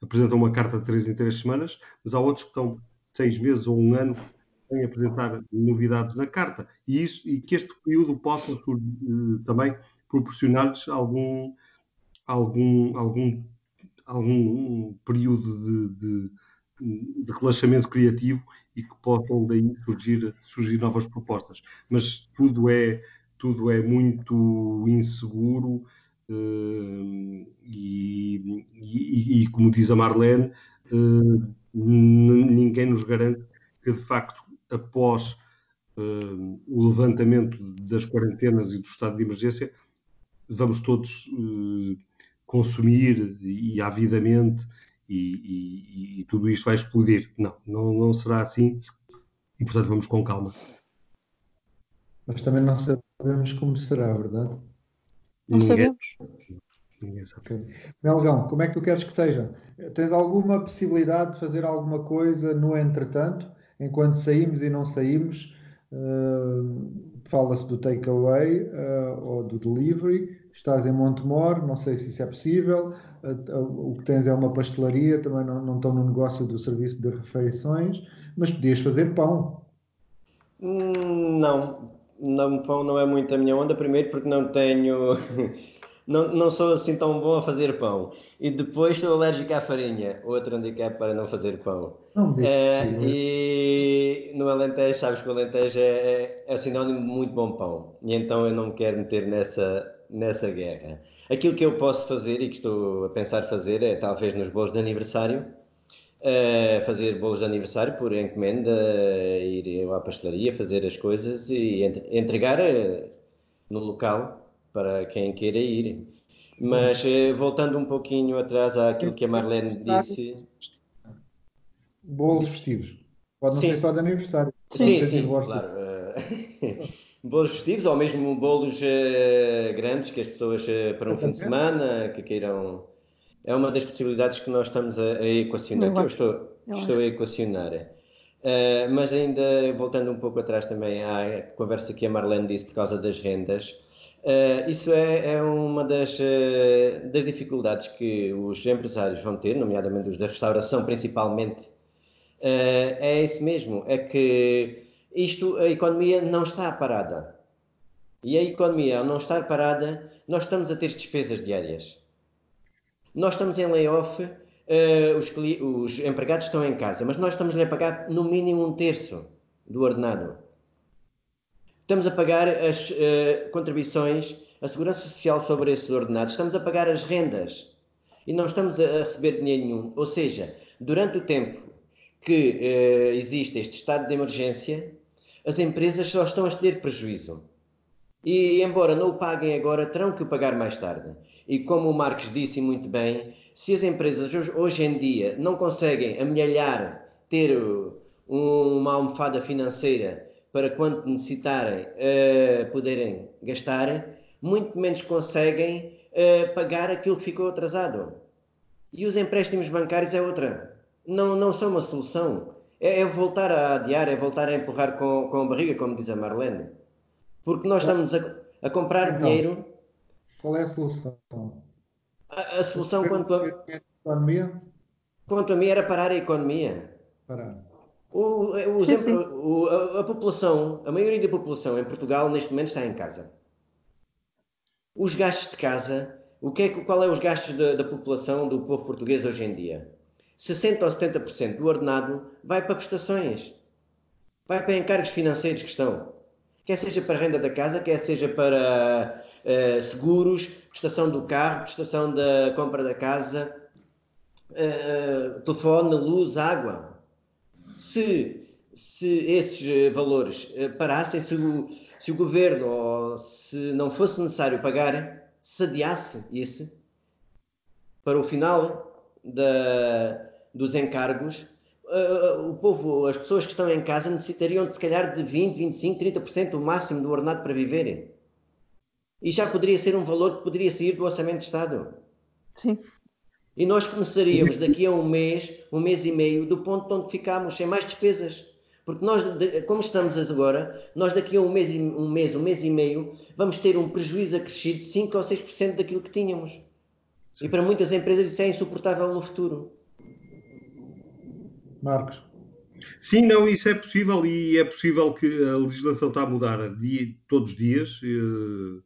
apresentam uma carta de três em três semanas, mas há outros que estão seis meses ou um ano sem apresentar novidades na carta. E, isso, e que este período possa uh, também proporcionar-lhes algum, algum, algum, algum período de, de, de, relaxamento criativo e que possam daí surgir, surgir novas propostas. Mas tudo é, tudo é muito inseguro, Uh, e, e, e, como diz a Marlene, uh, ninguém nos garante que de facto, após uh, o levantamento das quarentenas e do estado de emergência, vamos todos consumir e avidamente e, e, tudo isto vai explodir. Não, não, não será assim e portanto vamos com calma. Mas também não sabemos como será, verdade? Não Ninguém... sabemos. Ninguém sabe. Okay. Melgão, como é que tu queres que seja? Tens alguma possibilidade de fazer alguma coisa no entretanto, enquanto saímos e não saímos? Uh, Fala-se do takeaway uh, ou do delivery. Estás em Montemor, não sei se isso é possível. Uh, o que tens é uma pastelaria, também não, não estão no negócio do serviço de refeições, mas podias fazer pão. Hum, não, não, pão não é muito a minha onda, primeiro porque não tenho. (laughs) não, não sou assim tão bom a fazer pão. E depois sou alérgico à farinha, outro handicap para não fazer pão. Não é, e no Alentejo, sabes que o Alentejo é, é, é sinónimo de muito bom pão. E então eu não me quero meter nessa, nessa guerra. Aquilo que eu posso fazer e que estou a pensar fazer é talvez nos bolos de aniversário Uh, fazer bolos de aniversário por encomenda, uh, ir à pastelaria, fazer as coisas e entregar uh, no local para quem queira ir. Mas voltando um pouquinho atrás àquilo que a Marlene disse. Bolos festivos. Pode não sim. ser só de aniversário. Sim, sim, claro. (laughs) bolos festivos ou mesmo bolos grandes que as pessoas para um fim de semana que queiram é uma das possibilidades que nós estamos a, a equacionar, que eu estou, eu estou a equacionar. Uh, mas ainda voltando um pouco atrás também à conversa que a Marlene disse por causa das rendas, uh, isso é, é uma das, uh, das dificuldades que os empresários vão ter, nomeadamente os da restauração principalmente, é isso mesmo, é que isto, a economia não está parada. E a economia, ao não estar parada, nós estamos a ter despesas diárias. Nós estamos em layoff, uh, os, os, empregados estão em casa, mas nós estamos a pagar no mínimo um terço do ordenado. Estamos a pagar as uh, contribuições, a segurança social sobre esses ordenados, estamos a pagar as rendas e não estamos a receber dinheiro nenhum. Ou seja, durante o tempo que uh, existe este estado de emergência, as empresas só estão a ter prejuízo. E, embora não o paguem agora, terão que o pagar mais tarde. E como o Marcos disse muito bem, se as empresas hoje em dia não conseguem amelhar, ter uma almofada financeira para quando necessitarem uh, poderem gastar, muito menos conseguem uh, pagar aquilo que ficou atrasado. E os empréstimos bancários é outra. Não, não são uma solução. É, é voltar a adiar, é voltar a empurrar com, com a barriga, como diz a Marlene. Porque nós estamos a, a comprar então, dinheiro. Qual é a solução? A, a solução quanto a. Economia? Quanto a mim era parar a economia. Parar. O, o, sim, sim. O, a, a, população, a maioria da população em Portugal neste momento está em casa. Os gastos de casa, o que é, qual é os gastos da, da população do povo português hoje em dia? 60 ou 70% do ordenado vai para prestações, vai para encargos financeiros que estão. Quer seja para renda da casa, quer seja para uh, seguros, prestação do carro, prestação da compra da casa, uh, telefone, luz, água. Se, se esses valores parassem, se o, se o governo, ou se não fosse necessário pagar, se adiasse isso para o final da, dos encargos, uh, o povo, as pessoas que estão em casa necessitariam de se calhar de 20, 25, 30% o máximo do ordenado para viverem. E já poderia ser um valor que poderia sair do orçamento de Estado. Sim. E nós começaríamos daqui a um mês, um mês e meio, do ponto onde ficámos, sem mais despesas. Porque nós, como estamos agora, nós daqui a um mês, um mês, um mês e meio, vamos ter um prejuízo acrescido de 5 ou 6% daquilo que tínhamos. Sim. E para muitas empresas isso é insuportável no futuro. Marcos. Sim, não, isso é possível e é possível que a legislação está a mudar dia, todos os dias. Eh,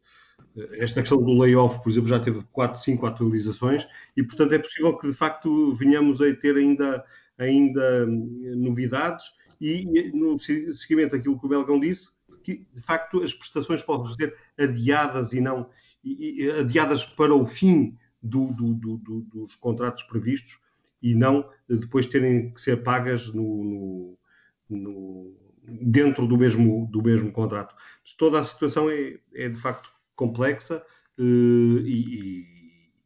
esta questão do layoff, por exemplo, já teve 4, 5 atualizações e, portanto, é possível que de facto venhamos a ter ainda, ainda hum, novidades e, no seguimento daquilo que o Belgão disse, que de facto as prestações podem ser adiadas e não e, adiadas para o fim do, do, do, dos contratos previstos e não depois terem que ser pagas no, no, no, dentro do mesmo, do mesmo contrato. Toda a situação é, é de facto complexa uh, e,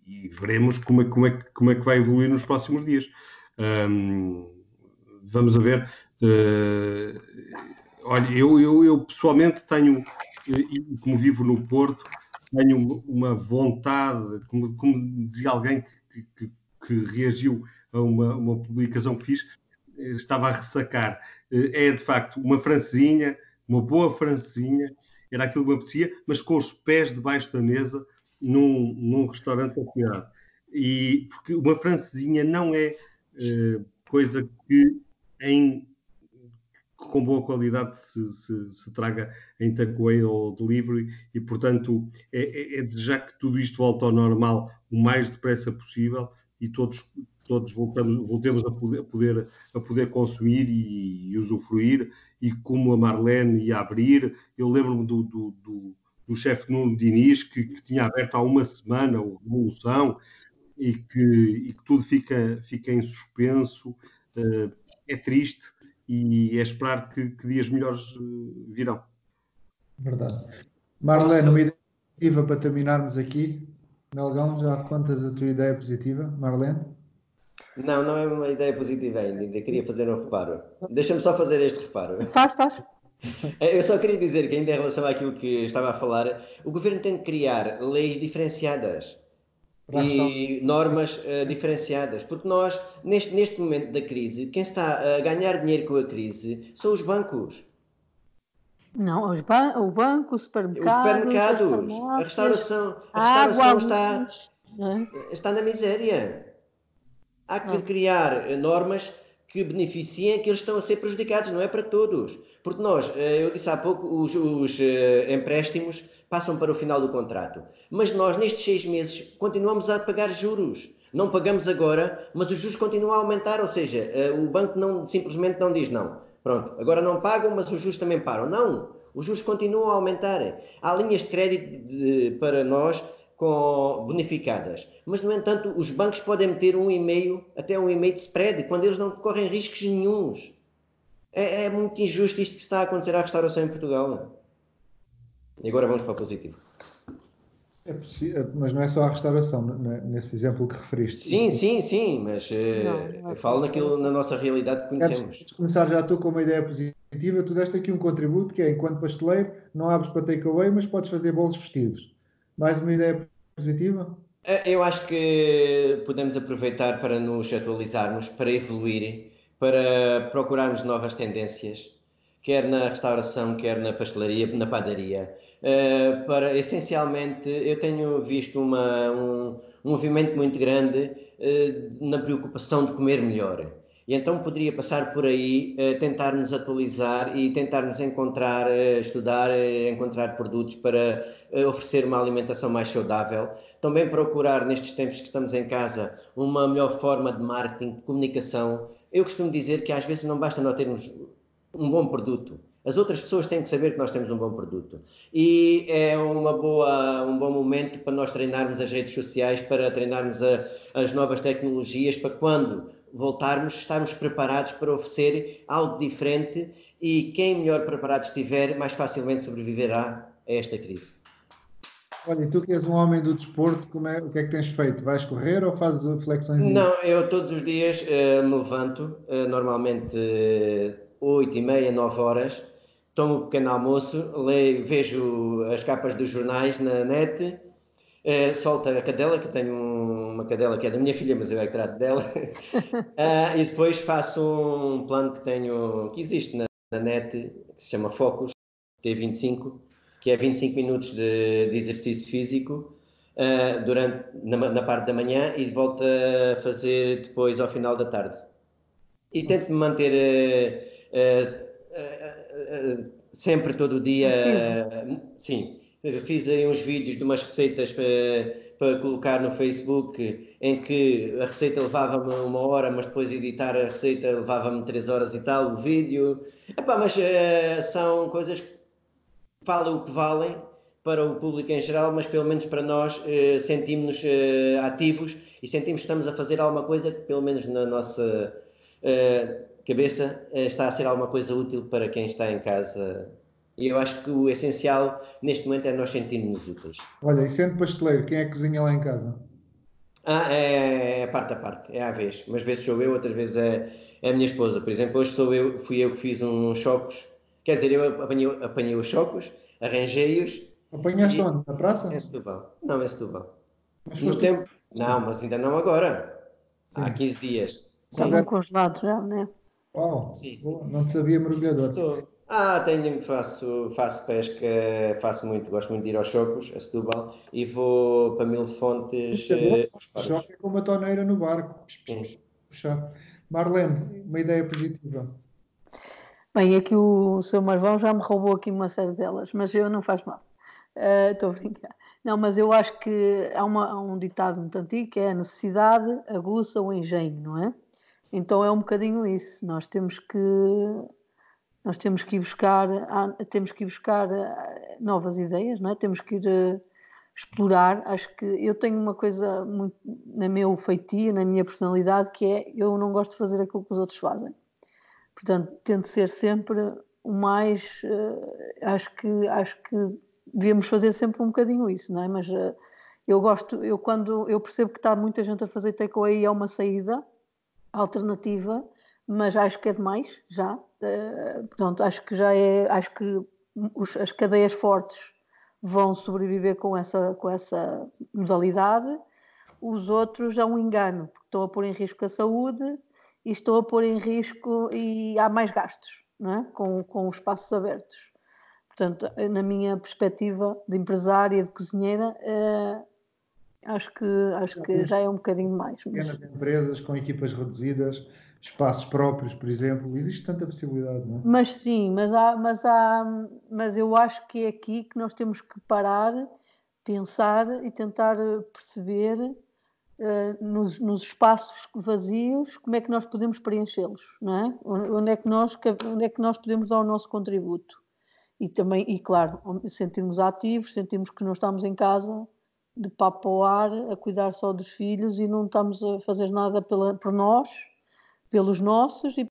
e, e, veremos como é, como, é, como é que vai evoluir nos próximos dias. Um, vamos a ver. Uh, olha, eu, eu, eu, pessoalmente tenho, uh, como vivo no Porto, tenho uma vontade, como, como dizia alguém que, que, que reagiu a uma, uma publicação que fiz, estava a ressacar. É de facto uma francesinha, uma boa francesinha, era aquilo que me apetecia, mas com os pés debaixo da mesa num, num restaurante da cidade. E porque uma francesinha não é uh, coisa que em com boa qualidade se, se, se traga em takeaway ou delivery e, portanto, é, é, é desejar que tudo isto volte ao normal o mais depressa possível e todos todos voltamos, voltemos a poder, a poder, a poder consumir e, e, usufruir, e como a Marlene ia abrir, eu lembro-me do, do, do, do chefe Nuno Diniz, que, que, tinha aberto há uma semana o Revolução, e que, e que tudo fica, fica em suspenso, uh, é triste, e é esperar que, que dias melhores uh, virão. Verdade. Marlene, uma ideia positiva para terminarmos aqui. Melgão, já contas a tua ideia positiva, Marlene? Não, não é uma ideia positiva ainda, ainda queria fazer um reparo. Deixa-me só fazer este reparo. Faz, faz. (laughs) Eu só queria dizer que, ainda em relação àquilo que estava a falar, o governo tem de criar leis diferenciadas e normas uh, diferenciadas, porque nós, neste, neste momento da crise, quem está a ganhar dinheiro com a crise são os bancos. Não, os ban o banco, os supermercados, os supermercados a restauração, a restauração água, está, é? está na miséria. Há que criar eh, normas que beneficiem aqueles que estão a ser prejudicados, não é para todos. Porque nós, eh, eu disse há pouco, os, os eh, empréstimos passam para o final do contrato. Mas nós, nestes seis meses, continuamos a pagar juros. Não pagamos agora, mas os juros continuam a aumentar, ou seja, o banco não, simplesmente não diz não. Pronto, agora não pagam, mas os juros também param. Não, os juros continuam a aumentar. Há linhas de crédito de, para nós com, bonificadas. Mas, no entanto, os bancos podem meter um e-mail, até um e-mail de spread, quando eles não correm riscos nenhums. É, é, muito injusto isto que está a acontecer à restauração em Portugal. E agora vamos para o positivo. É mas não é só a restauração, é? nesse exemplo que referiste. Sim, sim, sim, mas uh, não, eu falo naquilo, na nossa realidade que conhecemos. Queres começar já tu com uma ideia positiva, tu deste aqui um contributo que é, enquanto pasteleiro, não abres para takeaway, mas podes fazer bolos festivos. Mais uma ideia positiva? Eh, eu acho que podemos aproveitar para nos atualizarmos, para evoluir, para procurarmos novas tendências, quer na restauração, quer na pastelaria, na padaria Uh, para essencialmente eu tenho visto uma, um, um, movimento muito grande uh, na preocupação de comer melhor. E então poderia passar por aí, uh, tentar nos atualizar e tentar nos encontrar, estudar, encontrar produtos para oferecer uma alimentação mais saudável. Também procurar, nestes tempos que estamos em casa, uma melhor forma de marketing, de comunicação. Eu costumo dizer que às vezes não basta nós termos um bom produto, as outras pessoas têm que saber que nós temos um bom produto. E é uma boa, um bom momento para nós treinarmos as redes sociais, para treinarmos a, as novas tecnologias, para quando voltarmos, estarmos preparados para oferecer algo diferente e quem melhor preparado estiver, mais facilmente sobreviverá a esta crise. Olha, e tu que és um homem do desporto, como é, o que é que tens feito? Vais correr ou fazes flexões? Não, eu todos os dias uh, me levanto, uh, normalmente uh, 8 e meia, 9 horas, tomo um pequeno almoço, leio, vejo as capas dos jornais na net, solto a cadela, que tenho uma cadela que é da minha filha, mas eu é que trato dela, uh, (laughs) e depois faço um plano que tenho, que existe na, na net, que se chama Focus, T25, que é 25 minutos de, de exercício físico, uh, durante, na, na, parte da manhã e volto a fazer depois ao final da tarde. E tento me manter uh, sempre, todo o dia. sim, fiz aí uns vídeos de umas receitas para, para colocar no Facebook em que a receita levava-me uma hora, mas depois editar a receita levava-me três horas e tal, o vídeo. Epá, mas uh, são coisas que valem o que valem para o público em geral, mas pelo menos para nós uh, sentimos-nos uh, ativos e sentimos que estamos a fazer alguma coisa que pelo menos na nossa cabeça está a ser alguma coisa útil para quem está em casa. E eu acho que o essencial neste momento é nós sentirmos úteis. Olha, e sendo pasteleiro, quem é que cozinha lá em casa? Ah, é, é parte a parte, é à vez. Umas vezes sou eu, outras vezes é, é a minha esposa. Por exemplo, hoje sou eu, fui eu que fiz uns chocos. Quer dizer, eu apanhei, apanhei os chocos, arranjei-os. Apanhaste e... onde? Na praça? Em Setúbal. Não, em Setúbal. Mas no tempo... Não, mas ainda não agora. Sim. Há 15 dias. Estavam congelados já, né? Uau, Sim. não te sabia mergulhador. Sou. Ah, tenho, faço, faço pesca, faço muito, gosto muito de ir aos Chocos, a Setúbal, e vou para Mil Fontes. É Choque é com uma toneira no barco. Puxar. Marlene, uma ideia positiva. Bem, aqui o seu Marvão já me roubou aqui uma série delas, mas eu não faz mal. Uh, estou a brincar. Não, mas eu acho que há, uma, há um ditado muito antigo que é a necessidade aguça o engenho, não é? Então é um bocadinho isso. Nós temos que nós temos que ir buscar temos que buscar eh, novas ideias, não é? Temos que ir uh, explorar. Acho que eu tenho uma coisa muito na meu feitio, na minha personalidade, que é eu não gosto de fazer aquilo que os outros fazem. Portanto, tento ser sempre o mais uh, acho que acho que devíamos fazer sempre um bocadinho isso, não é? Mas eu gosto, eu quando eu percebo que está muita gente a fazer takeaway é uma saída, alternativa, mas acho que é demais já. Uh, portanto, acho que já é, acho que os, as cadeias fortes vão sobreviver com essa, com essa modalidade. Os outros é um engano, porque estão a pôr em risco a saúde e estou a pôr em risco e há mais gastos não é? com, com os espaços abertos. Portanto, na minha perspectiva de empresária, de cozinheira, uh, Acho que, acho que já é um bocadinho mais. Mas... Pequenas empresas com equipas reduzidas, espaços próprios, por exemplo, existe tanta possibilidade, não é? Mas sim, mas, há, mas, há, mas eu acho que é aqui que nós temos que parar, pensar e tentar perceber uh, nos, nos, espaços vazios como é que nós podemos preenchê-los, não é? Onde é, que nós, onde é que nós podemos dar o nosso contributo. E também, e claro, sentirmos ativos, sentirmos que não estamos em casa de papo ao ar, a cuidar só dos filhos e não estamos a fazer nada pela, por nós, pelos nossos e,